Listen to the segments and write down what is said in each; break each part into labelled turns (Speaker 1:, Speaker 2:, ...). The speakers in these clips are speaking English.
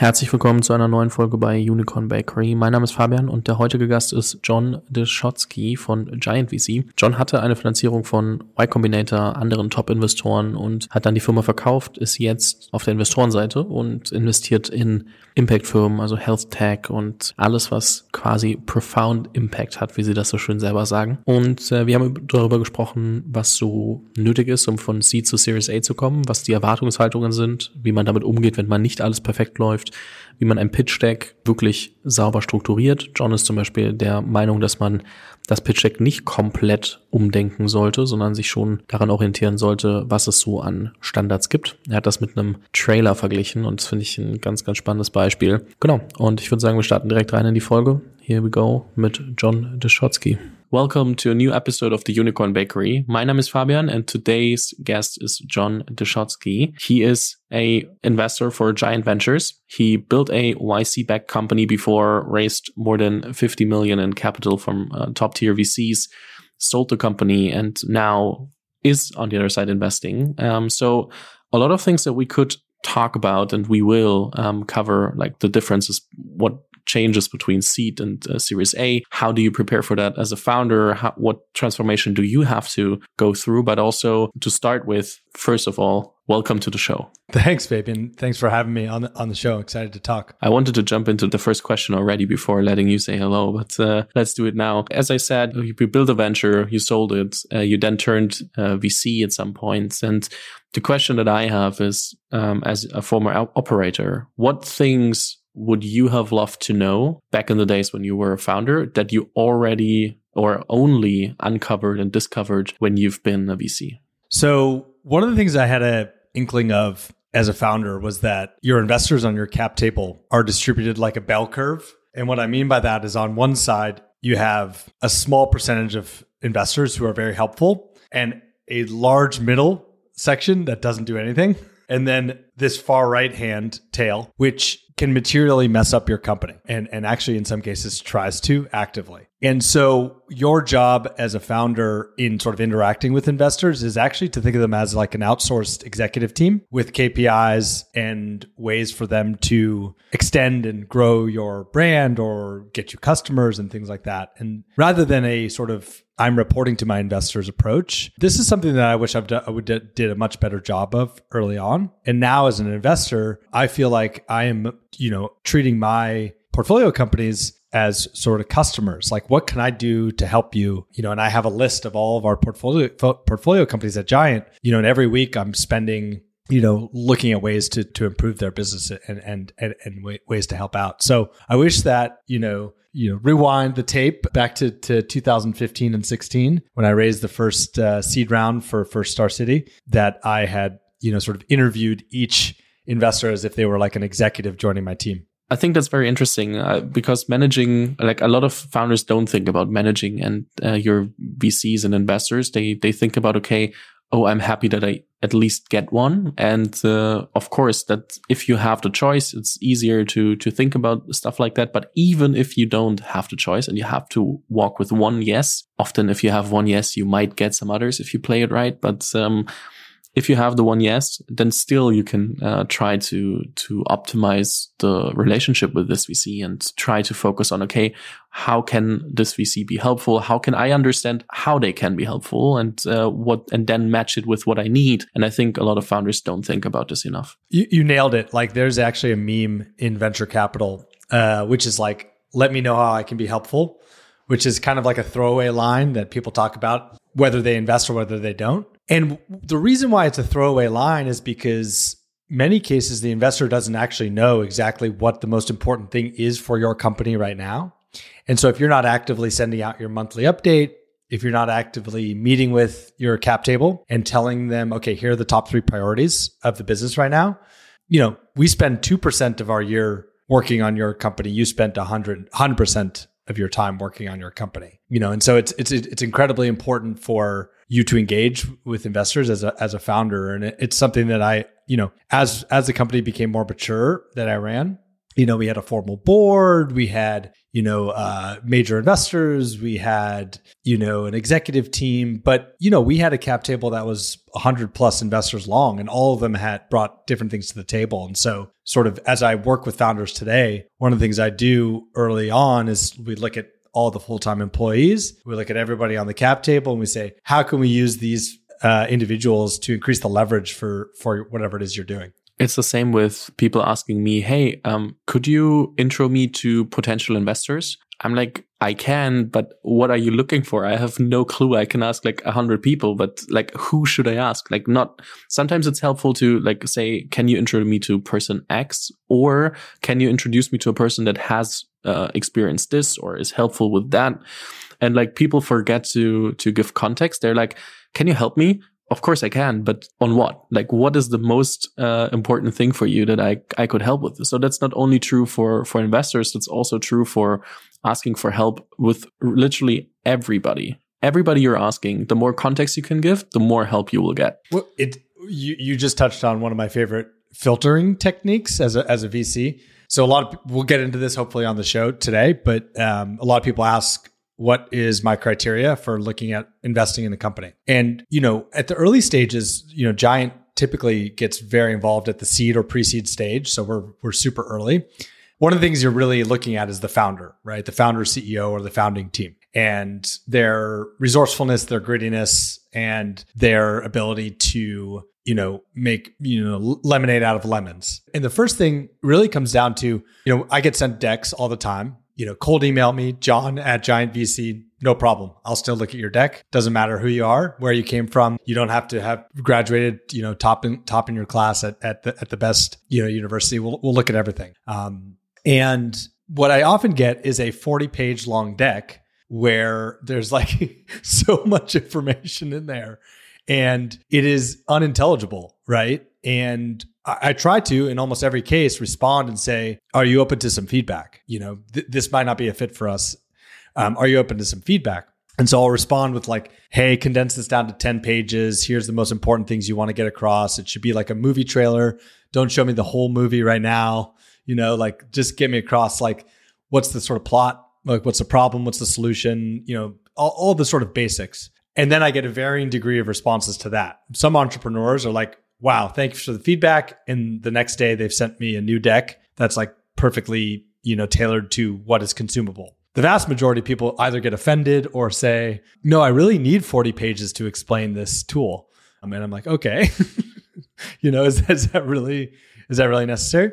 Speaker 1: Herzlich willkommen zu einer neuen Folge bei Unicorn Bakery. Mein Name ist Fabian und der heutige Gast ist John Deschotsky von Giant VC. John hatte eine Finanzierung von Y Combinator, anderen Top-Investoren und hat dann die Firma verkauft, ist jetzt auf der Investorenseite und investiert in Impact-Firmen, also Health Tech und alles, was quasi profound Impact hat, wie sie das so schön selber sagen. Und äh, wir haben darüber gesprochen, was so nötig ist, um von C zu Series A zu kommen, was die Erwartungshaltungen sind, wie man damit umgeht, wenn man nicht alles perfekt läuft wie man ein Pitch Deck wirklich sauber strukturiert. John ist zum Beispiel der Meinung, dass man das Pitch Deck nicht komplett umdenken sollte, sondern sich schon daran orientieren sollte, was es so an Standards gibt. Er hat das mit einem Trailer verglichen und das finde ich ein ganz, ganz spannendes Beispiel. Genau. Und ich würde sagen, wir starten direkt rein in die Folge. Here we go mit John Deschotsky. Welcome to a new episode of the Unicorn Bakery. My name is Fabian and today's guest is John Dishotsky. He is a investor for Giant Ventures. He built a YC backed company before, raised more than 50 million in capital from uh, top tier VCs, sold the company and now is on the other side investing. Um, so a lot of things that we could talk about and we will um, cover like the differences, what changes between seed and uh, series A. How do you prepare for that as a founder? How, what transformation do you have to go through? But also to start with, first of all, welcome to the show.
Speaker 2: Thanks, Fabian. Thanks for having me on the, on the show. Excited to talk.
Speaker 1: I wanted to jump into the first question already before letting you say hello, but uh, let's do it now. As I said, you built a venture, you sold it, uh, you then turned uh, VC at some point, and the question that I have is, um, as a former operator, what things would you have loved to know back in the days when you were a founder that you already or only uncovered and discovered when you've been a VC?
Speaker 2: So, one of the things I had a inkling of as a founder was that your investors on your cap table are distributed like a bell curve. And what I mean by that is on one side, you have a small percentage of investors who are very helpful and a large middle section that doesn't do anything. And then this far right hand tail, which can materially mess up your company and, and actually in some cases tries to actively. And so your job as a founder in sort of interacting with investors is actually to think of them as like an outsourced executive team with KPIs and ways for them to extend and grow your brand or get you customers and things like that. And rather than a sort of I'm reporting to my investors approach. This is something that I wish I've done, I would did a much better job of early on. And now as an investor, I feel like I am, you know, treating my portfolio companies as sort of customers. Like what can i do to help you? You know and i have a list of all of our portfolio portfolio companies at giant. You know and every week i'm spending you know looking at ways to to improve their business and and and, and ways to help out. So i wish that you know you know rewind the tape back to, to 2015 and 16 when i raised the first uh, seed round for first Starcity that i had you know sort of interviewed each investor as if they were like an executive joining my team
Speaker 1: I think that's very interesting uh, because managing, like a lot of founders don't think about managing and uh, your VCs and investors. They, they think about, okay, oh, I'm happy that I at least get one. And, uh, of course, that if you have the choice, it's easier to, to think about stuff like that. But even if you don't have the choice and you have to walk with one yes, often if you have one yes, you might get some others if you play it right. But, um, if you have the one yes, then still you can uh, try to to optimize the relationship with this VC and try to focus on okay, how can this VC be helpful? How can I understand how they can be helpful and uh, what and then match it with what I need? And I think a lot of founders don't think about this enough.
Speaker 2: You, you nailed it. Like there's actually a meme in venture capital, uh, which is like, "Let me know how I can be helpful." Which is kind of like a throwaway line that people talk about, whether they invest or whether they don't. And the reason why it's a throwaway line is because many cases the investor doesn't actually know exactly what the most important thing is for your company right now. And so if you're not actively sending out your monthly update, if you're not actively meeting with your cap table and telling them, okay, here are the top three priorities of the business right now, you know, we spend 2% of our year working on your company. You spent 100, 100% of your time working on your company, you know, and so it's, it's, it's incredibly important for you to engage with investors as a as a founder, and it, it's something that I you know as as the company became more mature that I ran, you know, we had a formal board, we had, you know, uh, major investors, we had, you know, an executive team, but, you know, we had a cap table that was 100 plus investors long and all of them had brought different things to the table. And so, sort of as I work with founders today, one of the things I do early on is we look at all the full time employees, we look at everybody on the cap table and we say, how can we use these uh, individuals to increase the leverage for for whatever it is you're doing.
Speaker 1: It's the same with people asking me, "Hey, um, could you intro me to potential investors?" I'm like, I can, but what are you looking for? I have no clue. I can ask like a hundred people, but like, who should I ask? Like, not, sometimes it's helpful to like say, can you introduce me to person X or can you introduce me to a person that has uh, experienced this or is helpful with that? And like people forget to, to give context. They're like, can you help me? Of course I can, but on what? Like, what is the most uh, important thing for you that I I could help with? So that's not only true for for investors. That's also true for asking for help with literally everybody. Everybody you're asking, the more context you can give, the more help you will get.
Speaker 2: Well, it you you just touched on one of my favorite filtering techniques as a as a VC. So a lot of we'll get into this hopefully on the show today, but um, a lot of people ask what is my criteria for looking at investing in a company? And, you know, at the early stages, you know, Giant typically gets very involved at the seed or pre-seed stage. So we're we're super early. One of the things you're really looking at is the founder, right? The founder, CEO, or the founding team and their resourcefulness, their grittiness, and their ability to, you know, make, you know, lemonade out of lemons. And the first thing really comes down to, you know, I get sent decks all the time you know, cold email me, John at Giant VC. No problem. I'll still look at your deck. Doesn't matter who you are, where you came from. You don't have to have graduated, you know, top in top in your class at at the at the best, you know, university. We'll we'll look at everything. Um, and what I often get is a 40 page long deck where there's like so much information in there and it is unintelligible, right? And I, try to, in almost every case, respond and say, "Are you open to some feedback? You know, th- this might not be a fit for us. Um, are you open to some feedback?" And so I'll respond with like, "Hey, condense this down to ten pages. Here's the most important things you want to get across. It should be like a movie trailer. Don't show me the whole movie right now. You know, like just get me across like what's the sort of plot, like what's the problem, what's the solution. You know, all, all the sort of basics." And then I get a varying degree of responses to that. Some entrepreneurs are like, wow, thanks for the feedback. And the next day they've sent me a new deck that's like perfectly, you know, tailored to what is consumable. The vast majority of people either get offended or say, no, I really need 40 pages to explain this tool. Um, and I'm like, okay, you know, is, is that really, is that really necessary?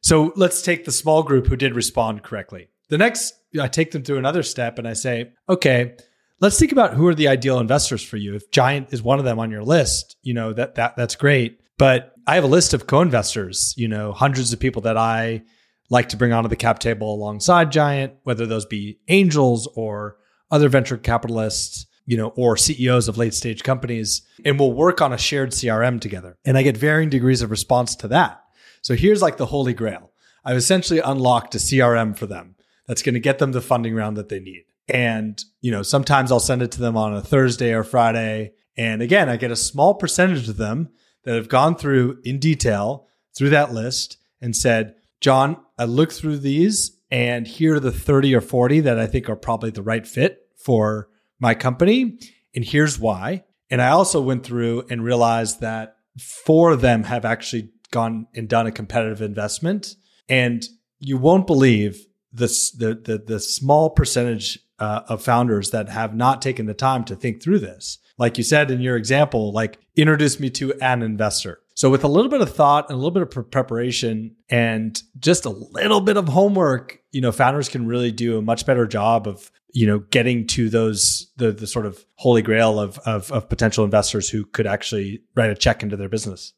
Speaker 2: So let's take the small group who did respond correctly. The next, I take them through another step and I say, okay, let's think about who are the ideal investors for you. If Giant is one of them on your list, you know, that that that's great. But I have a list of co-investors, you know, hundreds of people that I like to bring onto the cap table alongside Giant, whether those be angels or other venture capitalists, you know, or CEOs of late stage companies, and we'll work on a shared CRM together. And I get varying degrees of response to that. So here's like the holy grail. I've essentially unlocked a CRM for them that's going to get them the funding round that they need. And, you know, sometimes I'll send it to them on a Thursday or Friday. And again, I get a small percentage of them that have gone through in detail through that list and said, John, I looked through these and here are the 30 or 40 that I think are probably the right fit for my company. And here's why. And I also went through and realized that four of them have actually gone and done a competitive investment. And you won't believe this, the, the, the small percentage uh, of founders that have not taken the time to think through this. Like you said in your example, like introduce me to an investor. So with a little bit of thought and a little bit of preparation and just a little bit of homework, you know, founders can really do a much better job of, you know, getting to those the the sort of holy grail of of, of potential investors who could actually write a check into their business.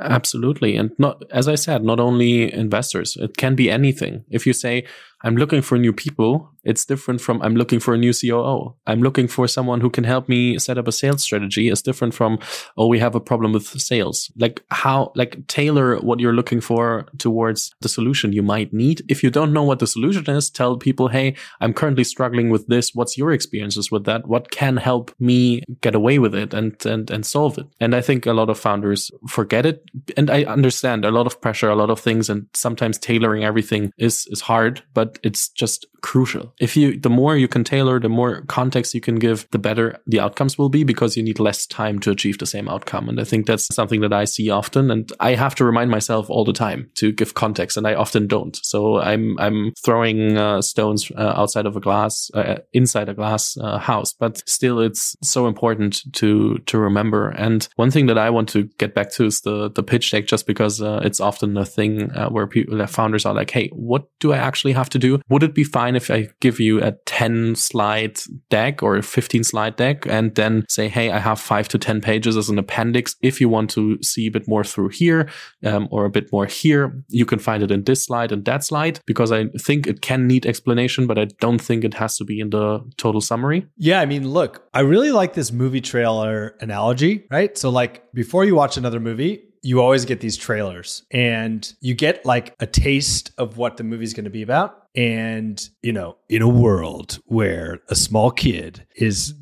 Speaker 1: Absolutely. And not, as I said, not only investors, it can be anything. If you say, I'm looking for new people, It's different from I'm looking for a new COO. I'm looking for someone who can help me set up a sales strategy. It's different from, oh, we have a problem with sales. Like how, like tailor what you're looking for towards the solution you might need. If you don't know what the solution is, tell people, Hey, I'm currently struggling with this. What's your experiences with that? What can help me get away with it and, and, and solve it? And I think a lot of founders forget it. And I understand a lot of pressure, a lot of things, and sometimes tailoring everything is, is hard, but it's just crucial. If you, the more you can tailor, the more context you can give, the better the outcomes will be because you need less time to achieve the same outcome. And I think that's something that I see often. And I have to remind myself all the time to give context and I often don't. So I'm, I'm throwing uh, stones uh, outside of a glass, uh, inside a glass uh, house, but still it's so important to, to remember. And one thing that I want to get back to is the, the pitch deck, just because uh, it's often a thing uh, where people, founders are like, Hey, what do I actually have to do? Would it be fine if I give you a 10 slide deck or a 15 slide deck and then say, Hey, I have five to 10 pages as an appendix. If you want to see a bit more through here um, or a bit more here, you can find it in this slide and that slide because I think it can need explanation, but I don't think it has to be in the total summary.
Speaker 2: Yeah. I mean, look, I really like this movie trailer analogy, right? So, like, before you watch another movie, you always get these trailers and you get like a taste of what the movie's going to be about. And, you know, in a world where a small kid is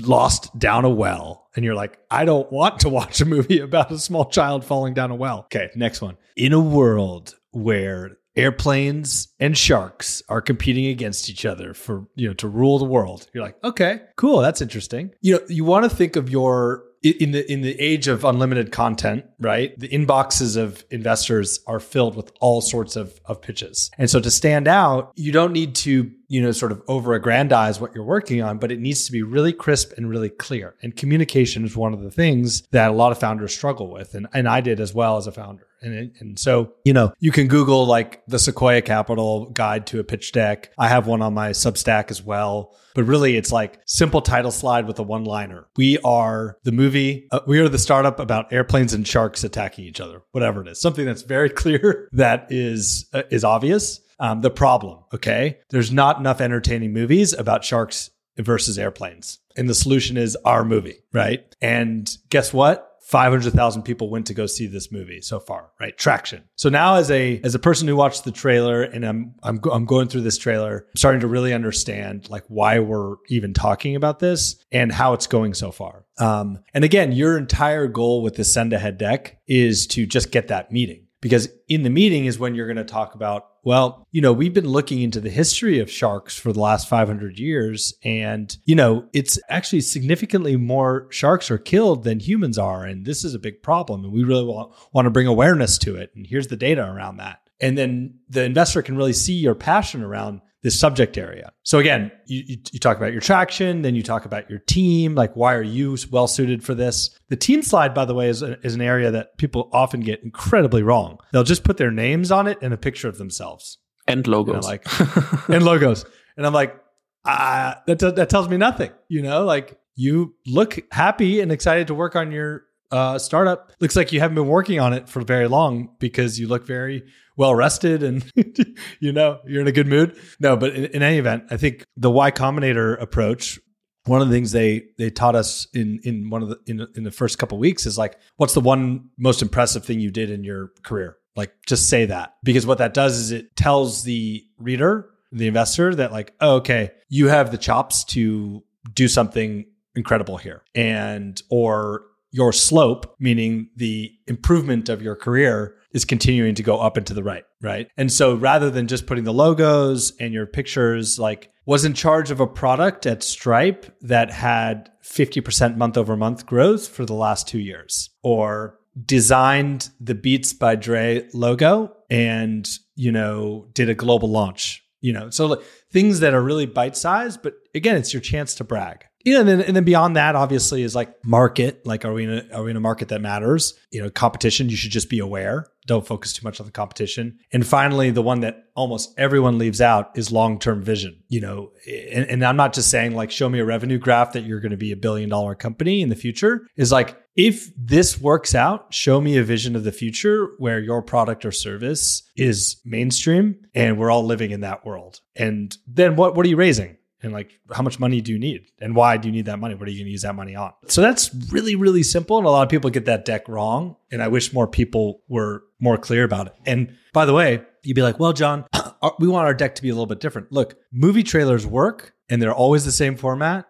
Speaker 2: lost down a well, and you're like, I don't want to watch a movie about a small child falling down a well. Okay, next one. In a world where airplanes and sharks are competing against each other for you know to rule the world you're like okay cool that's interesting you know you want to think of your in the in the age of unlimited content, right? The inboxes of investors are filled with all sorts of of pitches. And so to stand out, you don't need to, you know, sort of over aggrandize what you're working on, but it needs to be really crisp and really clear. And communication is one of the things that a lot of founders struggle with. And and I did as well as a founder. And, and so, you know, you can Google like the Sequoia Capital guide to a pitch deck. I have one on my Substack as well. But really, it's like simple title slide with a one liner. We are the movie, uh, we are the startup about airplanes and sharks attacking each other, whatever it is. Something that's very clear that is, uh, is obvious. Um, the problem, okay? There's not enough entertaining movies about sharks versus airplanes. And the solution is our movie, right? And guess what? 500,000 people went to go see this movie so far, right? Traction. So now as a as a person who watched the trailer and I'm I'm I'm going through this trailer, I'm starting to really understand like why we're even talking about this and how it's going so far. Um, and again, your entire goal with the send ahead deck is to just get that meeting because in the meeting is when you're going to talk about well you know we've been looking into the history of sharks for the last 500 years and you know it's actually significantly more sharks are killed than humans are and this is a big problem and we really want, want to bring awareness to it and here's the data around that. And then the investor can really see your passion around this subject area. So again, you, you, talk about your traction, then you talk about your team, like why are you well suited for this? The team slide, by the way, is, a, is an area that people often get incredibly wrong. They'll just put their names on it and a picture of themselves.
Speaker 1: And logos.
Speaker 2: You know, like, and logos. And I'm like, ah, that, t- that tells me nothing. You know, like you look happy and excited to work on your uh, startup. Looks like you haven't been working on it for very long because you look very well rested and you know you're in a good mood. No, but in, in, any event, I think the Y Combinator approach. One of the things they they taught us in in one of the in, in the first couple weeks is like, what's the one most impressive thing you did in your career? Like, just say that because what that does is it tells the reader, the investor, that like, oh, okay, you have the chops to do something incredible here, and or your slope, meaning the improvement of your career, is continuing to go up and to the right, right? And so rather than just putting the logos and your pictures, like was in charge of a product at Stripe that had 50% month over month growth for the last two years, or designed the Beats by Dre logo and, you know, did a global launch, you know, so like, things that are really bite sized, but again, it's your chance to brag you know, and then, and then beyond that, obviously, is like market. Like, are we in a are we in a market that matters? You know, competition. You should just be aware. Don't focus too much on the competition. And finally, the one that almost everyone leaves out is long term vision. You know, and, and I'm not just saying like show me a revenue graph that you're going to be a billion dollar company in the future. Is like if this works out, show me a vision of the future where your product or service is mainstream and we're all living in that world. And then what, what are you raising? And like, how much money do you need? And why do you need that money? What are you going to use that money on? So that's really, really simple. And a lot of people get that deck wrong. And I wish more people were more clear about it. And by the way, you'd be like, well, John, we want our deck to be a little bit different. Look, movie trailers work and they're always the same format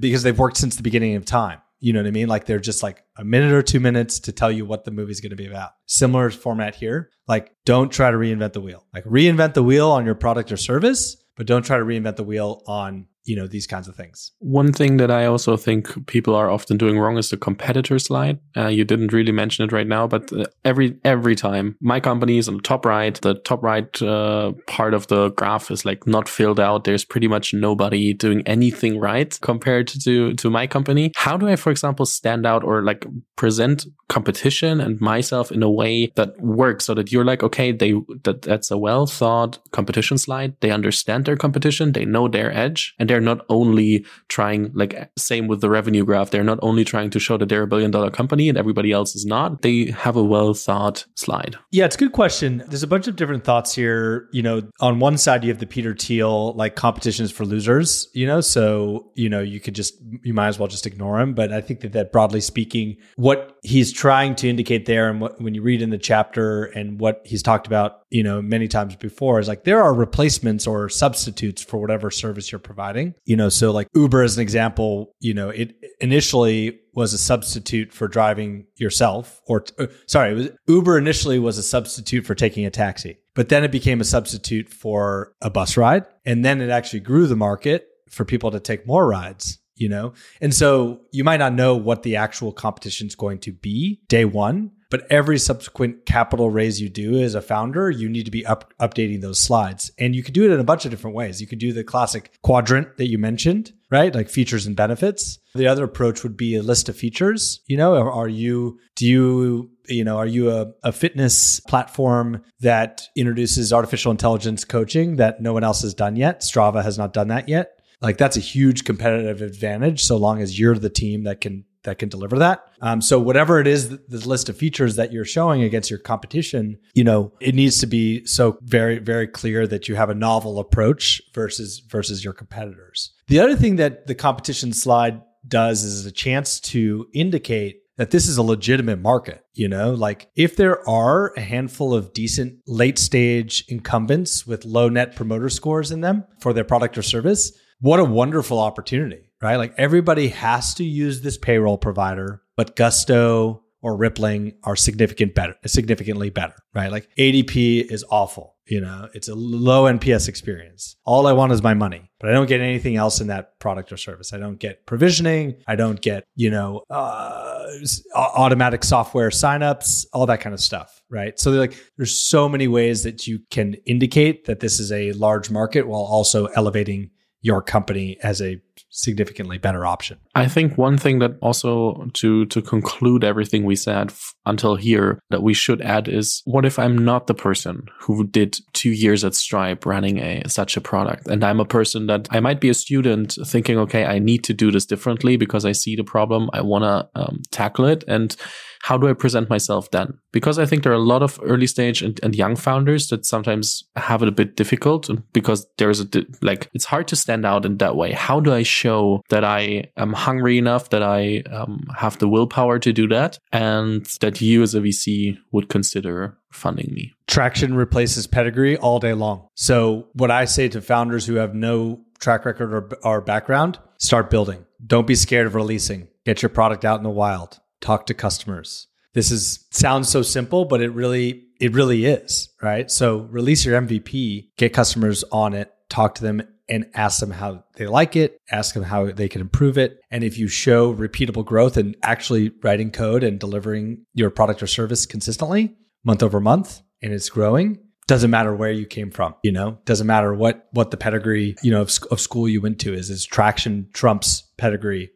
Speaker 2: because they've worked since the beginning of time. You know what I mean? Like they're just like a minute or two minutes to tell you what the movie's going to be about. Similar format here. Like don't try to reinvent the wheel. Like reinvent the wheel on your product or service, but don't try to reinvent the wheel on you know these kinds of things.
Speaker 1: One thing that i also think people are often doing wrong is the competitor slide. Uh, you didn't really mention it right now but uh, every every time my company is on the top right the top right uh, part of the graph is like not filled out. There's pretty much nobody doing anything right compared to to my company. How do i for example stand out or like present competition and myself in a way that works so that you're like okay they that that's a well thought competition slide. They understand their competition. They know their edge and they're not only trying, like, same with the revenue graph, they're not only trying to show that they're a billion dollar company and everybody else is not. They have a well thought slide.
Speaker 2: Yeah, it's a good question. There's a bunch of different thoughts here. You know, on one side, you have the Peter Thiel, like, competitions for losers, you know, so, you know, you could just, you might as well just ignore him. But I think that, that broadly speaking, what he's trying to indicate there and what, when you read in the chapter and what he's talked about you know, many times before is like there are replacements or substitutes for whatever service you're providing. You know, so like Uber as an example, you know, it initially was a substitute for driving yourself or uh, sorry, was, Uber initially was a substitute for taking a taxi. But then it became a substitute for a bus ride and then it actually grew the market for people to take more rides you know? And so you might not know what the actual competition is going to be day one, but every subsequent capital raise you do as a founder, you need to be up, updating those slides. And you could do it in a bunch of different ways. You could do the classic quadrant that you mentioned, right? Like features and benefits. The other approach would be a list of features. You know, are you, do you, you know, are you a, a fitness platform that introduces artificial intelligence coaching that no one else has done yet? Strava has not done that yet. Like that's a huge competitive advantage so long as you're the team that can that can deliver that. Um, so whatever it is, the list of features that you're showing against your competition, you know, it needs to be so very, very clear that you have a novel approach versus versus your competitors. The other thing that the competition slide does is a chance to indicate that this is a legitimate market. You know, like if there are a handful of decent late stage incumbents with low net promoter scores in them for their product or service, what a wonderful opportunity right? Like everybody has to use this payroll provider, but Gusto or Rippling are significant better, significantly better, right? Like ADP is awful. You know, it's a low NPS experience. All I want is my money, but I don't get anything else in that product or service. I don't get provisioning. I don't get, you know, uh, automatic software signups, all that kind of stuff, right? So like, there's so many ways that you can indicate that this is a large market while also elevating your company as a significantly better option.
Speaker 1: I think one thing that also to to conclude everything we said f- until here that we should add is what if I'm not the person who did 2 years at Stripe running a such a product? And I'm a person that I might be a student thinking okay I need to do this differently because I see the problem. I want to um, tackle it. And how do I present myself then? Because I think there are a lot of early stage and, and young founders that sometimes have it a bit difficult because there's a, like, it's hard to stand out in that way. How do I show that I am hungry enough, that I um, have the willpower to do that, and that you as a VC would consider funding me?
Speaker 2: Traction replaces pedigree all day long. So, what I say to founders who have no track record or, or background, start building. Don't be scared of releasing. Get your product out in the wild talk to customers. This is sounds so simple, but it really it really is, right? So release your MVP, get customers on it, talk to them and ask them how they like it, ask them how they can improve it. And if you show repeatable growth and actually writing code and delivering your product or service consistently month over month and it's growing, doesn't matter where you came from, you know, doesn't matter what what the pedigree, you know, of, of school you went to is is traction trumps pedigree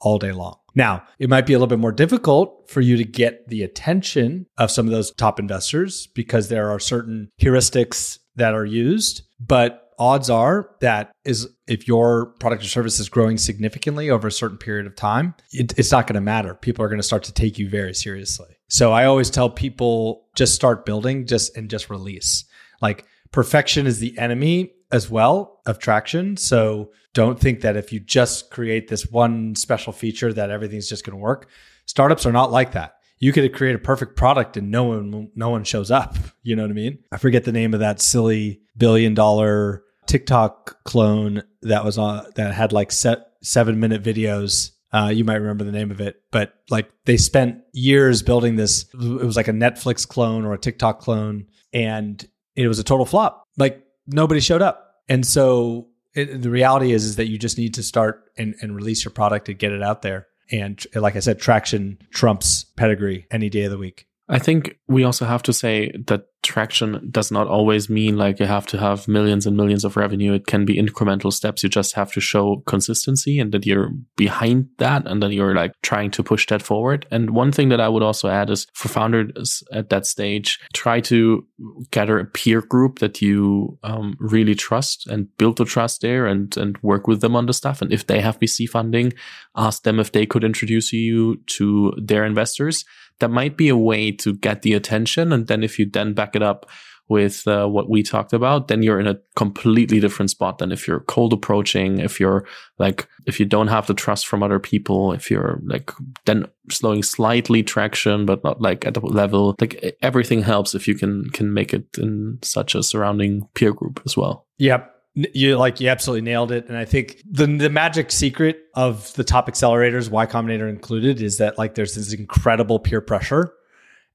Speaker 2: all day long. Now, it might be a little bit more difficult for you to get the attention of some of those top investors because there are certain heuristics that are used, but odds are that is if your product or service is growing significantly over a certain period of time, it, it's not going to matter. People are going to start to take you very seriously. So I always tell people just start building, just and just release. Like perfection is the enemy as well of traction. So don't think that if you just create this one special feature that everything's just going to work. Startups are not like that. You could create a perfect product and no one no one shows up. You know what I mean? I forget the name of that silly billion dollar TikTok clone that was on that had like set seven minute videos. Uh, you might remember the name of it, but like they spent years building this. It was like a Netflix clone or a TikTok clone, and it was a total flop. Like nobody showed up, and so it, the reality is is that you just need to start and, and release your product and get it out there. And like I said, traction trumps pedigree any day of the week.
Speaker 1: I think we also have to say that traction does not always mean like you have to have millions and millions of revenue. It can be incremental steps. You just have to show consistency and that you're behind that and that you're like trying to push that forward. And one thing that I would also add is for founders at that stage, try to gather a peer group that you um, really trust and build the trust there and, and work with them on the stuff. And if they have VC funding, ask them if they could introduce you to their investors that might be a way to get the attention. And then if you then back it up with uh, what we talked about, then you're in a completely different spot than if you're cold approaching, if you're like, if you don't have the trust from other people, if you're like then slowing slightly traction, but not like at the level, like everything helps if you can, can make it in such a surrounding peer group as well.
Speaker 2: Yep you like you absolutely nailed it and i think the the magic secret of the top accelerators y combinator included is that like there's this incredible peer pressure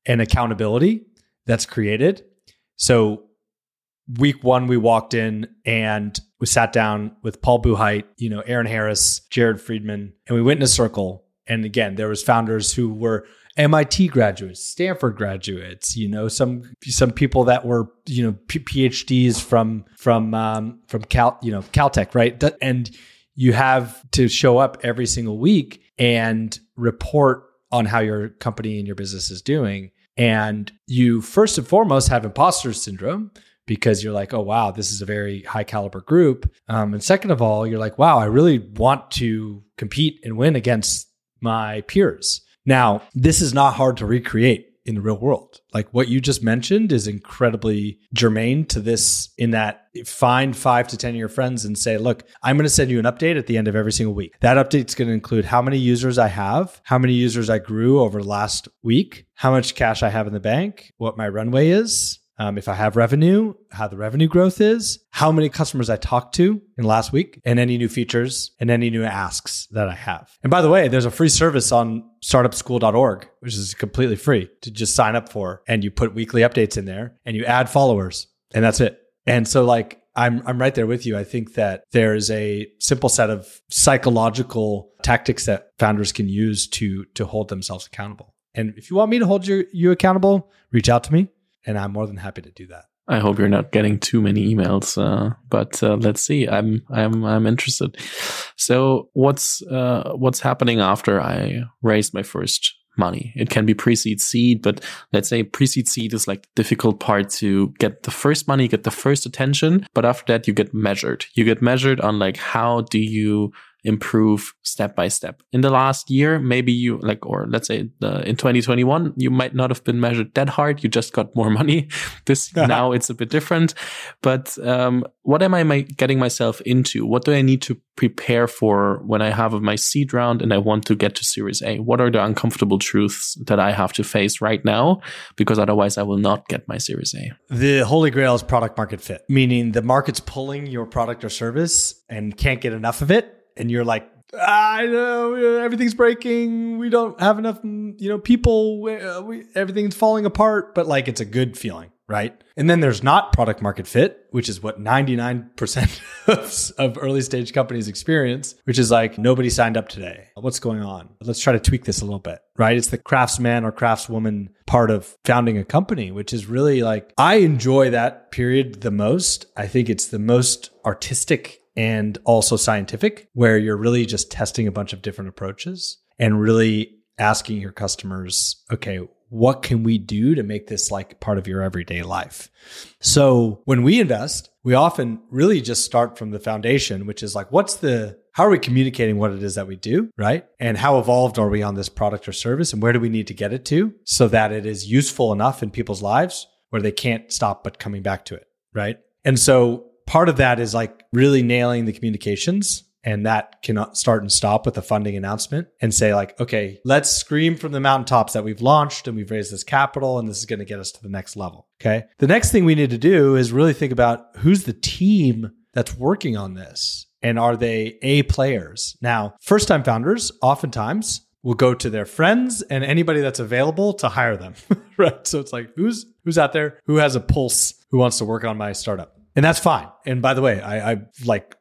Speaker 2: and accountability that's created so week one we walked in and we sat down with paul buchheit you know aaron harris jared friedman and we went in a circle and again there was founders who were MIT graduates, Stanford graduates, you know, some some people that were you know PhDs from from um, from Cal, you know, Caltech, right? And you have to show up every single week and report on how your company and your business is doing. And you first and foremost have imposter syndrome because you're like, oh wow, this is a very high caliber group. Um, and second of all, you're like, wow, I really want to compete and win against my peers. Now, this is not hard to recreate in the real world. Like what you just mentioned is incredibly germane to this in that find five to 10 of your friends and say, look, I'm going to send you an update at the end of every single week. That update is going to include how many users I have, how many users I grew over the last week, how much cash I have in the bank, what my runway is, um, if I have revenue, how the revenue growth is, how many customers I talked to in last week, and any new features and any new asks that I have. And by the way, there's a free service on startupschool.org, which is completely free to just sign up for. And you put weekly updates in there and you add followers, and that's it. And so, like, I'm I'm right there with you. I think that there is a simple set of psychological tactics that founders can use to to hold themselves accountable. And if you want me to hold you, you accountable, reach out to me and I'm more than happy to do that.
Speaker 1: I hope you're not getting too many emails, uh, but uh, let's see. I'm I'm I'm interested. So what's uh, what's happening after I raised my first money? It can be pre-seed seed, but let's say pre-seed seed is like the difficult part to get the first money, get the first attention. But after that, you get measured. You get measured on like how do you improve step by step. In the last year, maybe you like, or let's say the, in 2021, you might not have been measured that hard. You just got more money. This now it's a bit different. But um, what am I getting myself into? What do I need to prepare for when I have my seed round and I want to get to Series A? What are the uncomfortable truths that I have to face right now? Because otherwise, I will not get my Series A.
Speaker 2: The holy grail is product market fit, meaning the market's pulling your product or service and can't get enough of it and you're like, I know everything's breaking. We don't have enough, you know, people. We, uh, we, everything's falling apart, but like it's a good feeling, right? And then there's not product market fit, which is what 99% of, of early stage companies experience, which is like nobody signed up today. What's going on? Let's try to tweak this a little bit, right? It's the craftsman or craftswoman part of founding a company, which is really like, I enjoy that period the most. I think it's the most artistic and also scientific, where you're really just testing a bunch of different approaches and really asking your customers, okay, what can we do to make this like part of your everyday life? So when we invest, we often really just start from the foundation, which is like, what's the, how are we communicating what it is that we do, right? And how evolved are we on this product or service? And where do we need to get it to so that it is useful enough in people's lives where they can't stop but coming back to it, right? And so part of that is like really nailing the communications and that can uh, start and stop with a funding announcement and say like okay let's scream from the mountaintops that we've launched and we've raised this capital and this is going to get us to the next level. Okay? The next thing we need to do is really think about who's the team that's working on this and are they a players? Now first time founders oftentimes will go to their friends and anybody that's available to hire them right? So it's like who's who's out there who has a pulse who wants to work on my startup and that's fine and by the way i i like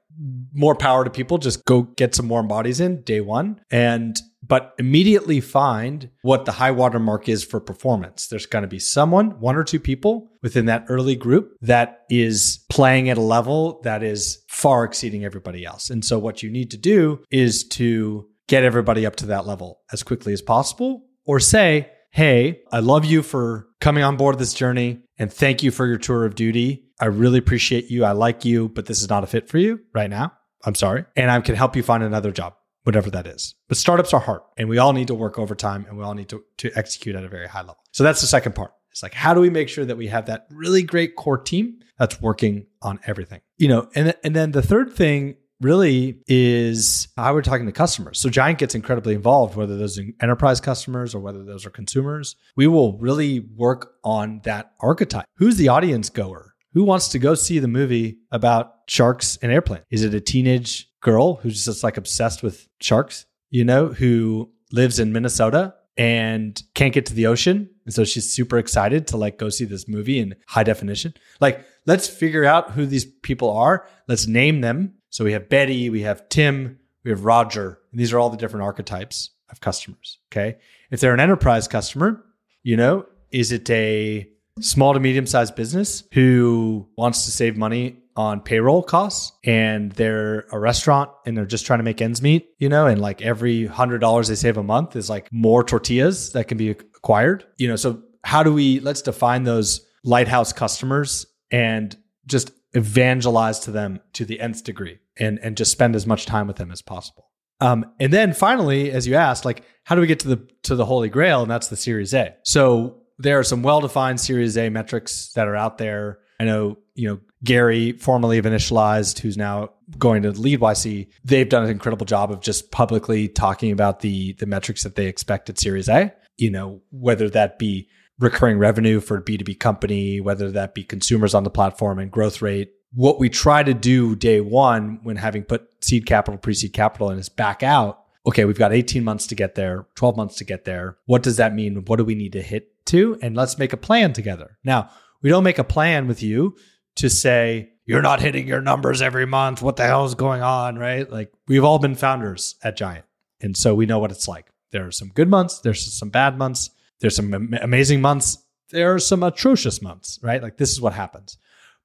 Speaker 2: more power to people. Just go get some warm bodies in day one and but immediately find what the high water mark is for performance. There's going to be someone, one or two people within that early group that is playing at a level that is far exceeding everybody else. And so what you need to do is to get everybody up to that level as quickly as possible or say, Hey, I love you for coming on board this journey and thank you for your tour of duty. I really appreciate you. I like you, but this is not a fit for you right now. I'm sorry. And I can help you find another job, whatever that is. But startups are hard and we all need to work overtime and we all need to, to execute at a very high level. So that's the second part. It's like, how do we make sure that we have that really great core team that's working on everything? You know, and, and then the third thing really is how we're talking to customers. So Giant gets incredibly involved, whether those are enterprise customers or whether those are consumers. We will really work on that archetype. Who's the audience goer? Who wants to go see the movie about sharks and airplanes? Is it a teenage girl who's just like obsessed with sharks, you know, who lives in Minnesota and can't get to the ocean? And so she's super excited to like go see this movie in high definition. Like, let's figure out who these people are. Let's name them. So we have Betty, we have Tim, we have Roger. And these are all the different archetypes of customers. Okay. If they're an enterprise customer, you know, is it a small to medium sized business who wants to save money on payroll costs and they're a restaurant and they're just trying to make ends meet, you know, and like every hundred dollars they save a month is like more tortillas that can be acquired, you know. So, how do we let's define those lighthouse customers and just evangelize to them to the nth degree and, and just spend as much time with them as possible. Um, and then finally, as you asked, like, how do we get to the to the holy grail? And that's the Series A. So there are some well-defined Series A metrics that are out there. I know, you know, Garry, formerly of Initialized, who's now going to lead YC, they've done an incredible job of just publicly talking about the the metrics that they expect at Series A. You know, whether that be recurring revenue for a B2B company, whether that be consumers on the platform and growth rate. What we try to do day one when having put seed capital, pre seed capital, and is back out. Okay, we've got 18 months to get there, 12 months to get there. What does that mean? What do we need to hit to? And let's make a plan together. Now, we don't make a plan with you to say, you're not hitting your numbers every month. What the hell is going on? Right? Like we've all been founders at Giant. And so we know what it's like. There are some good months, there's some bad months, there's some amazing months, there are some atrocious months, right? Like this is what happens.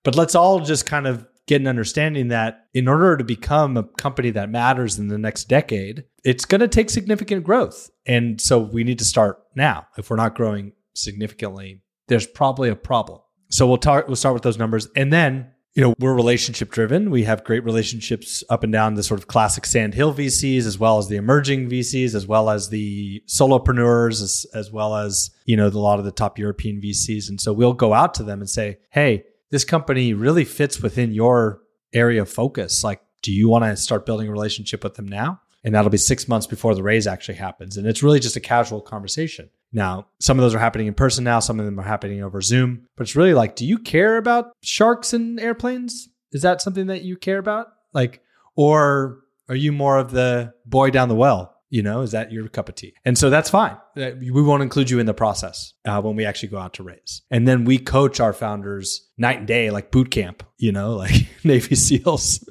Speaker 2: But let's all just kind of get an understanding that in order to become a company that matters in the next decade, it's going to take significant growth. And so we need to start now. If we're not growing significantly, there's probably a problem. So we'll talk we'll start with those numbers and then you know, we're relationship driven. We have great relationships up and down the sort of classic Sandhill VCs, as well as the emerging VCs, as well as the solopreneurs, as, as well as, you know, a lot of the top European VCs. And so we'll go out to them and say, Hey, this company really fits within your area of focus. Like, do you want to start building a relationship with them now? And that'll be six months before the raise actually happens. And it's really just a casual conversation. Now, some of those are happening in person now, some of them are happening over Zoom, but it's really like, do you care about sharks and airplanes? Is that something that you care about? Like, or are you more of the boy down the well? You know, is that your cup of tea? And so that's fine. Uh, we won't include you in the process uh, when we actually go out to raise. And then we coach our founders night and day, like boot camp, you know, like Navy SEALs,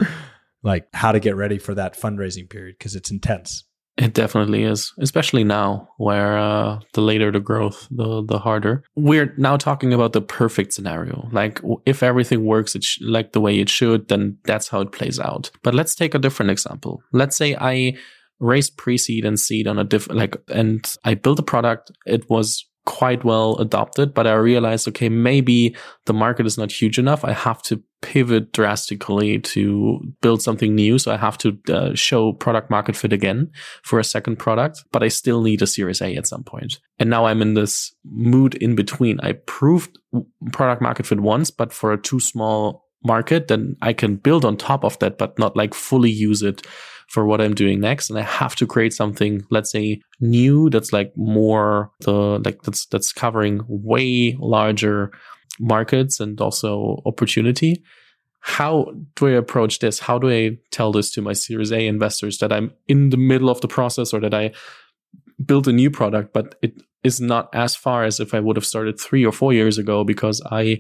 Speaker 2: like how to get ready for that fundraising period because it's intense.
Speaker 1: It definitely is, especially now where uh, the later the growth, the the harder. We're now talking about the perfect scenario. Like if everything works sh- like the way it should, then that's how it plays out. But let's take a different example. Let's say I raised pre-seed and seed on a different like and I built a product. It was quite well adopted, but I realized, okay, maybe the market is not huge enough. I have to pivot drastically to build something new. So I have to uh, show product market fit again for a second product, but I still need a series A at some point. And now I'm in this mood in between. I proved product market fit once, but for a too small market, then I can build on top of that, but not like fully use it for what I'm doing next. And I have to create something, let's say new that's like more the like that's that's covering way larger markets and also opportunity. How do I approach this? How do I tell this to my Series A investors that I'm in the middle of the process or that I built a new product, but it is not as far as if I would have started three or four years ago because I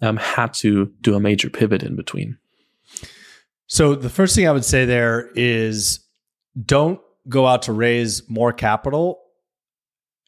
Speaker 1: um, had to do a major pivot in between.
Speaker 2: So the first thing I would say there is don't go out to raise more capital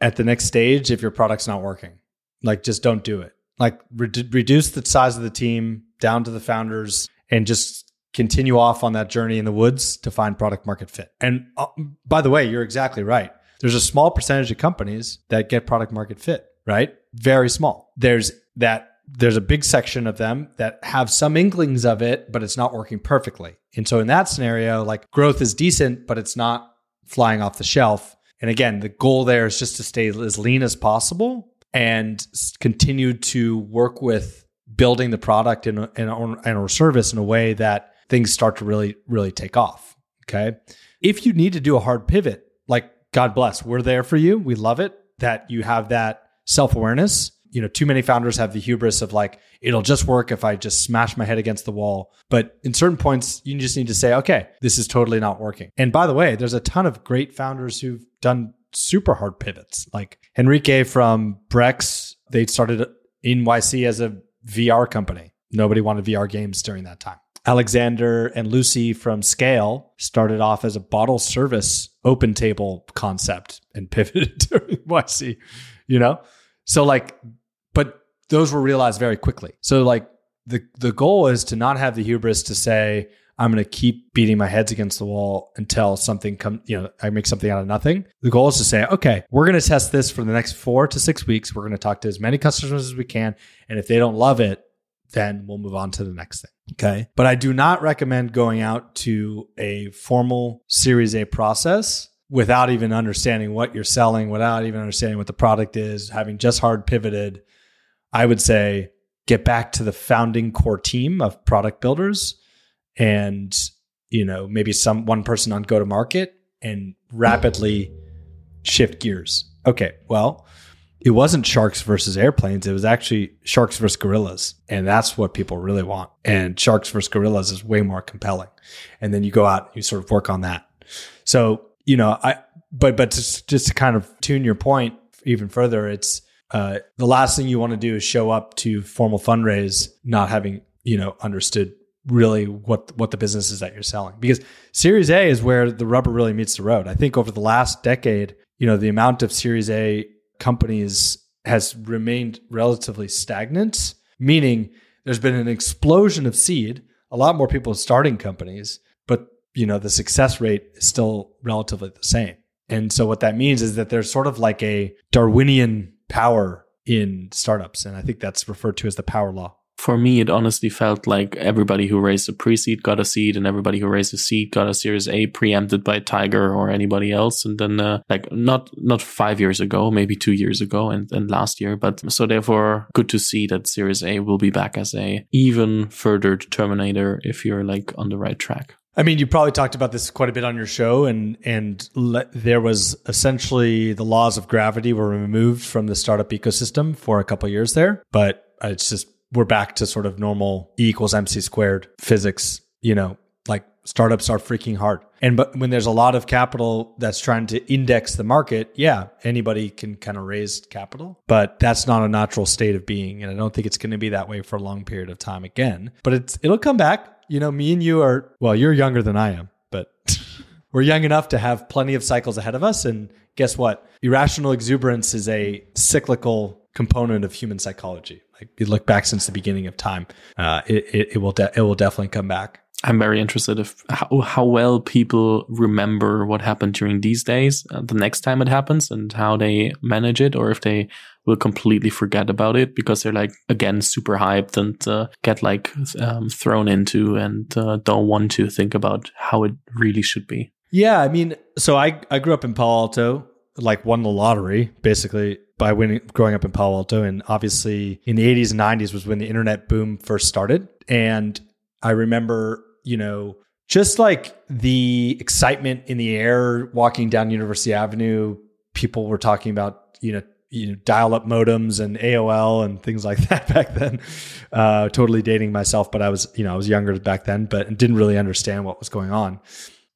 Speaker 2: at the next stage if your product's not working. Like just don't do it. Like re- reduce the size of the team down to the founders and just continue off on that journey in the woods to find product market fit. And uh, by the way, you're exactly right. There's a small percentage of companies that get product market fit, right? Very small. There's that there's a big section of them that have some inklings of it, but it's not working perfectly. And so in that scenario, like growth is decent, but it's not flying off the shelf. And again, the goal there is just to stay as lean as possible and continue to work with building the product and or service in a way that things start to really, really take off. Okay. If you need to do a hard pivot, like God bless, we're there for you. We love it that you have that self awareness you know, too many founders have the hubris of like, it'll just work if I just smash my head against the wall. But in certain points, you just need to say, okay, this is totally not working. And by the way, there's a ton of great founders who've done super hard pivots. Like Henrique from Brex, they started in YC as a VR company. Nobody wanted VR games during that time. Alexandr and Lucy from Scale started off as a bottle service open table concept and pivoted during YC, you know? So like but those were realized very quickly. So like the the goal is to not have the hubris to say I'm going to keep beating my heads against the wall until something come, you know, I make something out of nothing. The goal is to say, okay, we're going to test this for the next 4 to 6 weeks. We're going to talk to as many customers as we can, and if they don't love it, then we'll move on to the next thing. Okay? But I do not recommend going out to a formal Series A process without even understanding what you're selling, without even understanding what the product is, having just hard pivoted I would say get back to the founding core team of product builders and you know maybe some one person on go to market and rapidly shift gears. Okay, well, it wasn't sharks versus airplanes. It was actually sharks versus gorillas. And that's what people really want. And sharks versus gorillas is way more compelling. And then you go out, and you sort of work on that. So, you know, I, but, but just, just to kind of tune your point even further, it's, uh, the last thing you want to do is show up to formal fundraise not having you know understood really what what the business is that you're selling. Because series a is where the rubber really meets the road. I think over the last decade you know the amount of series a companies has remained relatively stagnant meaning there's been an explosion of seed a lot more people starting companies but you know the success rate is still relatively the same. And so what that means is that there's sort of like a darwinian power in startups. And I think that's referred to as the power law.
Speaker 1: For me, it honestly felt like everybody who raised a pre seed got a seed, and everybody who raised a seed got a Series A preempted by Tiger or anybody else. And then, uh, like, not not five years ago, maybe two years ago, and, and last year. But so therefore, good to see that Series A will be back as a even further determinator if you're like on the right track.
Speaker 2: I mean, you probably talked about this quite a bit on your show, and and le- there was essentially the laws of gravity were removed from the startup ecosystem for a couple years there, but it's just we're back to sort of normal E equals MC squared physics. You know, like startups are freaking hard, and but when there's a lot of capital that's trying to index the market, yeah, anybody can kind of raise capital, but that's not a natural state of being, and I don't think it's going to be that way for a long period of time again. But it's it'll come back you know, me and you are, well, you're younger than I am, but we're young enough to have plenty of cycles ahead of us. And guess what? Irrational exuberance is a cyclical component of human psychology. Like you look back since the beginning of time, uh, it, it, it, will de- it will definitely come back.
Speaker 1: I'm very interested if how, how well people remember what happened during these days, uh, the next time it happens, and how they manage it, or if they will completely forget about it because they're like again super hyped and uh, get like um, thrown into and uh, don't want to think about how it really should be.
Speaker 2: Yeah, I mean, so I I grew up in Palo Alto, like won the lottery basically by winning growing up in Palo Alto, and obviously in the 80s and 90s was when the internet boom first started, and I remember you know, just like the excitement in the air walking down University Avenue, people were talking about, you know, you know, dial-up modems and AOL and things like that back then. Uh, totally dating myself, but I was, you know, I was younger back then, but didn't really understand what was going on.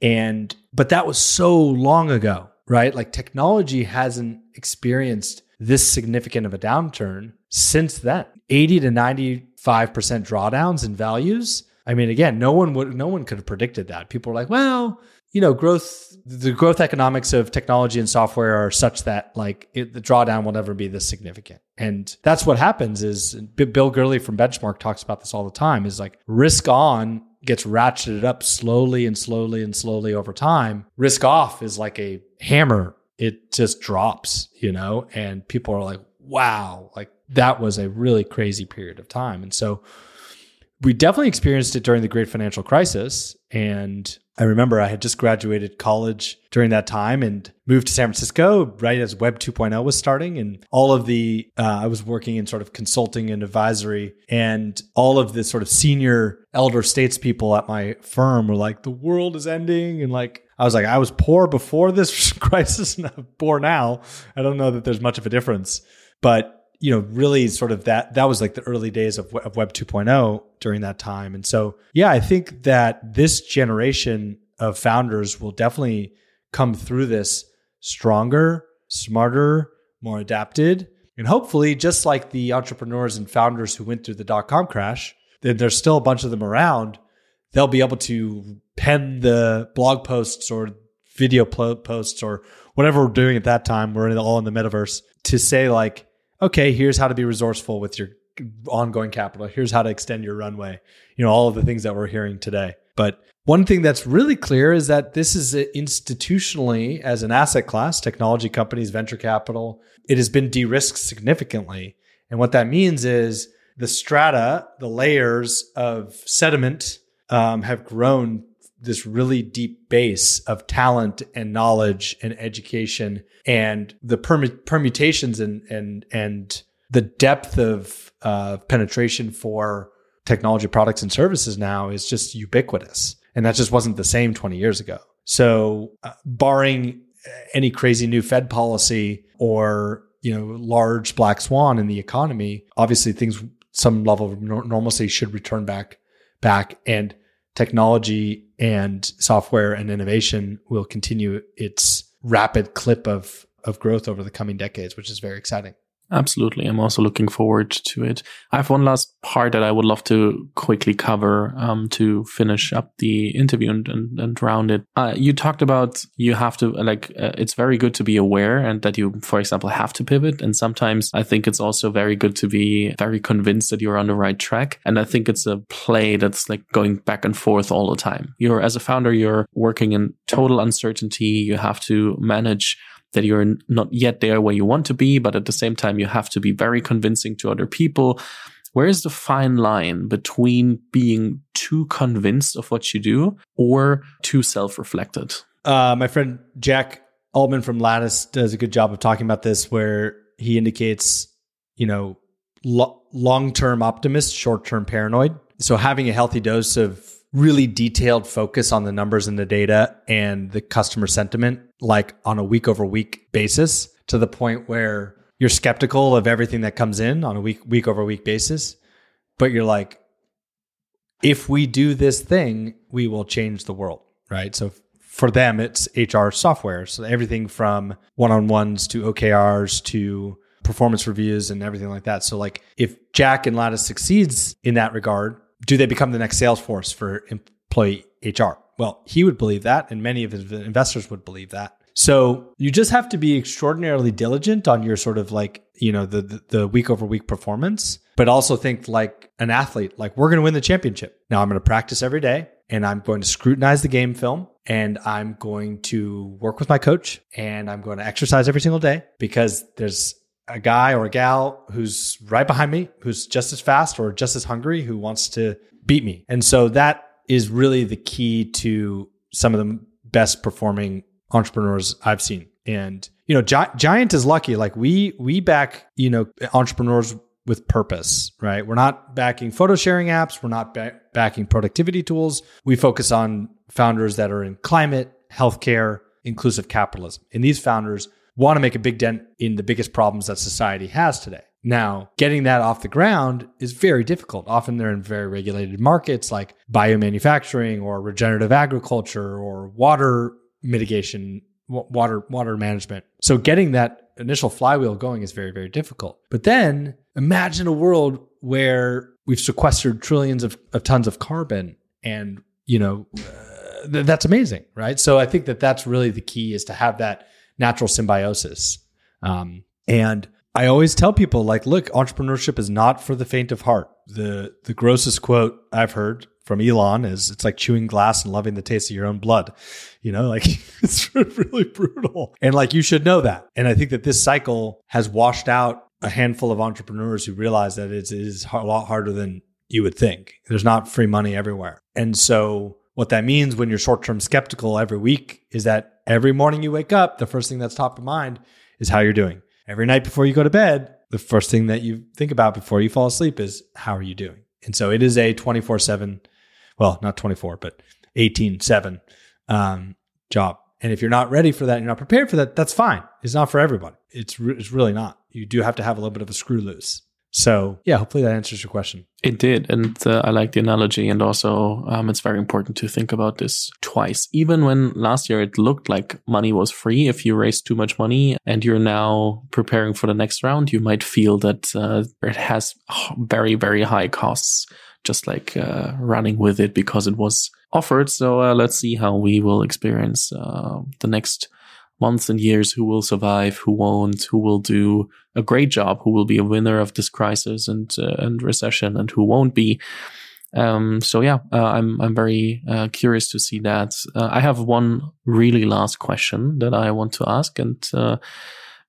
Speaker 2: And but that was so long ago, right? Like technology hasn't experienced this significant of a downturn since then. 80 to 95% drawdowns in values I mean, again, no one would, no one could have predicted that. People were like, well, you know, growth, the growth economics of technology and software are such that like it, the drawdown will never be this significant. And that's what happens is Bill Gurley from Benchmark talks about this all the time is like risk on gets ratcheted up slowly and slowly and slowly over time. Risk off is like a hammer. It just drops, you know, and people are like, wow, like that was a really crazy period of time. And so we definitely experienced it during the great financial crisis. And I remember I had just graduated college during that time and moved to San Francisco right as Web 2.0 was starting. And all of the, uh, I was working in sort of consulting and advisory, and all of the sort of senior elder statespeople at my firm were like, the world is ending. And like, I was like, I was poor before this crisis and I'm poor now. I don't know that there's much of a difference. But you know, really sort of that, that was like the early days of, of Web 2.0 during that time. And so, yeah, I think that this generation of founders will definitely come through this stronger, smarter, more adapted. And hopefully, just like the entrepreneurs and founders who went through the dot com crash, then there's still a bunch of them around. They'll be able to pen the blog posts or video posts or whatever we're doing at that time. We're all in the metaverse to say, like, okay, here's how to be resourceful with your ongoing capital. Here's how to extend your runway. You know, all of the things that we're hearing today. But one thing that's really clear is that this is institutionally, as an asset class, technology companies, venture capital, it has been de risked significantly. And what that means is the strata, the layers of sediment um, have grown this really deep base of talent and knowledge and education and the permutations and and and the depth of uh, penetration for technology products and services now is just ubiquitous. And that just wasn't the same 20 years ago. So uh, barring any crazy new fed policy or you know large black swan in the economy obviously things some level of normalcy should return back back. And technology and software and innovation will continue its rapid clip of of growth over the coming decades, which is very exciting.
Speaker 1: Absolutely. I'm also looking forward to it. I have one last part that I would love to quickly cover um, to finish up the interview and, and, and round it. Uh, you talked about you have to, like, uh, it's very good to be aware and that you, for example, have to pivot. And sometimes I think it's also very good to be very convinced that you're on the right track. And I think it's a play that's like going back and forth all the time. You're, as a founder, you're working in total uncertainty. You have to manage that you're not yet there where you want to be, but at the same time, you have to be very convincing to other people. Where is the fine line between being too convinced of what you do or too self reflected?
Speaker 2: Uh, my friend Jack Altman from Lattice does a good job of talking about this, where he indicates, you know, lo- long term optimist, short term paranoid. So having a healthy dose of really detailed focus on the numbers and the data and the customer sentiment, like on a week over week basis, to the point where you're skeptical of everything that comes in on a week week over week basis, but you're like, if we do this thing, we will change the world, right? So for them, it's HR software. So everything from one on ones to OKRs to performance reviews and everything like that. So like if Jack and Lattice succeeds in that regard, do they become the next Salesforce for employee HR? Well, he would believe that, and many of his investors would believe that. So you just have to be extraordinarily diligent on your sort of like, you know, the, the, the week over week performance, but also think like an athlete, like we're going to win the championship. Now I'm going to practice every day. and I'm going to scrutinize the game film and I'm going to work with my coach and I'm going to exercise every single day because there's a guy or a gal who's right behind me who's just as fast or just as hungry who wants to beat me. And so that is really the key to some of the best performing entrepreneurs I've seen. And you know, Gi- Giant is lucky. Like we we back you know entrepreneurs with purpose, right? We're not backing photo sharing apps. We're not ba- backing productivity tools. We focus on founders that are in climate, healthcare, inclusive capitalism. And these founders want to make a big dent in the biggest problems that society has today. Now, getting that off the ground is very difficult. Often they're in very regulated markets like biomanufacturing or regenerative agriculture or water mitigation, water water management. So getting that initial flywheel going is very very difficult. But then imagine a world where we've sequestered trillions of, of tons of carbon and, you know, uh, th- that's amazing, right? So I think that that's really the key is to have that natural symbiosis. Um, and I always tell people like, look, entrepreneurship is not for the faint of heart. The the grossest quote I've heard from Elon is it's like chewing glass and loving the taste of your own blood. You know, like it's really brutal. And like you should know that. And I think that this cycle has washed out a handful of entrepreneurs who realize that it is a lot harder than you would think. There's not free money everywhere. And so what that means when you're short-term skeptical every week is that every morning you wake up, the first thing that's top of mind is how you're doing every night before you go to bed, the first thing that you think about before you fall asleep is how are you doing? And so it is a 24 7, well, not 24, but 18 7 um, job. And if you're not ready for that, you're not prepared for that, that's fine. It's not for everybody. It's, re- it's really not. You do have to have a little bit of a screw loose. So, yeah, hopefully that answers your question.
Speaker 1: It did. And uh, I like the analogy. And also, um, it's very important to think about this twice. Even when last year it looked like money was free, if you raised too much money and you're now preparing for the next round, you might feel that uh, it has very, very high costs, just like uh, running with it because it was offered. So uh, let's see how we will experience uh, the next months and years who will survive, who won't, who will do a great job, who will be a winner of this crisis and uh, and recession, and who won't be. Um, so yeah, uh, I'm I'm very uh, curious to see that. Uh, I have one really last question that I want to ask, and uh,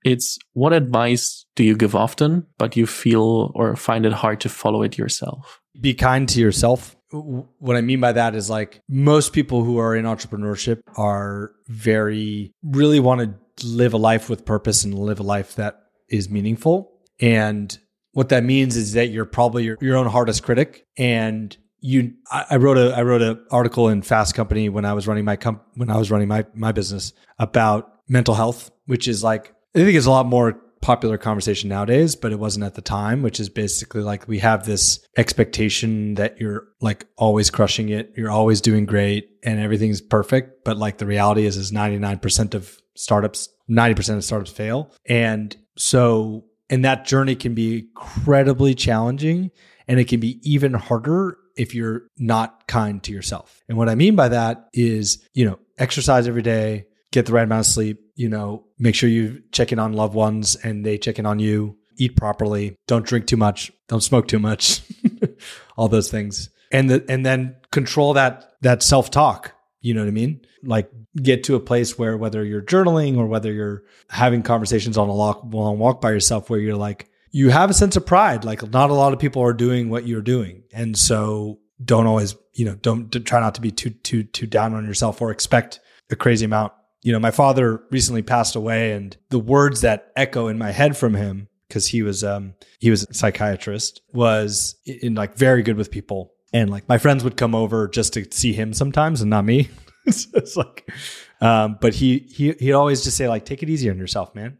Speaker 1: it's what advice do you give often, but you feel or find it hard to follow it yourself?
Speaker 2: Be kind to yourself what I mean by that is like most people who are in entrepreneurship are very really want to live a life with purpose and live a life that is meaningful. And what that means is that you're probably your, your own hardest critic. And you, I, I wrote a, I wrote an article in Fast Company when I was running my comp, when I was running my, my business about mental health, which is like, I think it's a lot more popular conversation nowadays, but it wasn't at the time, which is basically like we have this expectation that you're like always crushing it, you're always doing great and everything's perfect, but like the reality is is 99% of startups, 90% of startups fail. And so and that journey can be incredibly challenging and it can be even harder if you're not kind to yourself. And what I mean by that is, you know, exercise every day, get the right amount of sleep, you know, make sure you check in on loved ones and they check in on you, eat properly, don't drink too much, don't smoke too much, all those things. And the, and then control that that self-talk, you know what I mean? Like get to a place where whether you're journaling or whether you're having conversations on a long walk by yourself where you're like you have a sense of pride like not a lot of people are doing what you're doing. And so don't always, you know, don't try not to be too too too down on yourself or expect a crazy amount you know, my father recently passed away and the words that echo in my head from him, because he was um he was a psychiatrist, was in like very good with people. And like my friends would come over just to see him sometimes and not me. so it's like um, but he he he'd always just say, like, take it easy on yourself, man.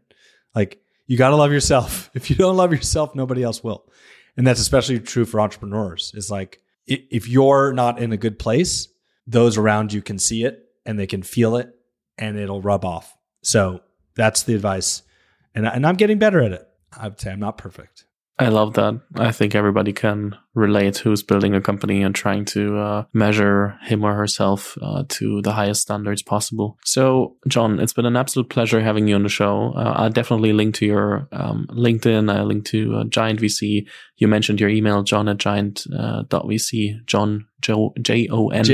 Speaker 2: Like you gotta love yourself. If you don't love yourself, nobody else will. And that's especially true for entrepreneurs. Is like if you're not in a good place, those around you can see it and they can feel it and it'll rub off. So that's the advice. And, and I'm getting better at it. I would say I'm not perfect.
Speaker 1: I love that. I think everybody can relate who's building a company and trying to uh, measure him or herself uh, to the highest standards possible. So, John, it's been an absolute pleasure having you on the show. Uh, I'll definitely link to your um, LinkedIn. I'll link to uh, Giant VC. You mentioned your email, john at giant.vc, uh, John, J O N.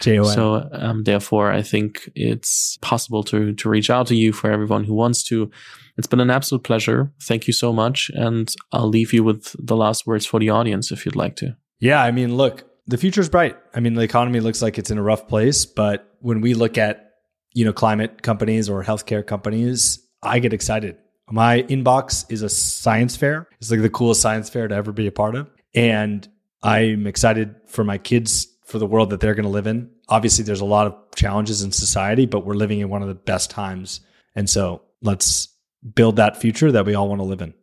Speaker 1: J-O-N. So um, therefore, I think it's possible to to reach out to you for everyone who wants to. It's been an absolute pleasure. Thank you so much, and I'll leave you with the last words for the audience if you'd like to.
Speaker 2: Yeah, I mean, look, the future's bright. I mean, the economy looks like it's in a rough place, but when we look at you know climate companies or healthcare companies, I get excited. My inbox is a science fair. It's like the coolest science fair to ever be a part of, and I'm excited for my kids for the world that they're going to live in. Obviously, there's a lot of challenges in society, but we're living in one of the best times. And so let's build that future that we all want to live in.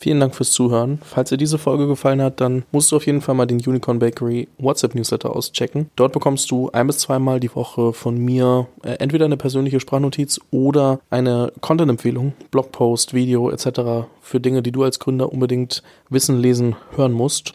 Speaker 1: Vielen Dank fürs Zuhören. Falls dir diese Folge gefallen hat, dann musst du auf jeden Fall mal den Unicorn Bakery WhatsApp Newsletter auschecken. Dort bekommst du ein bis zweimal die Woche von mir äh, entweder eine persönliche Sprachnotiz oder eine Content-Empfehlung, Blogpost, Video etc. für Dinge, die du als Gründer unbedingt wissen, lesen, hören musst.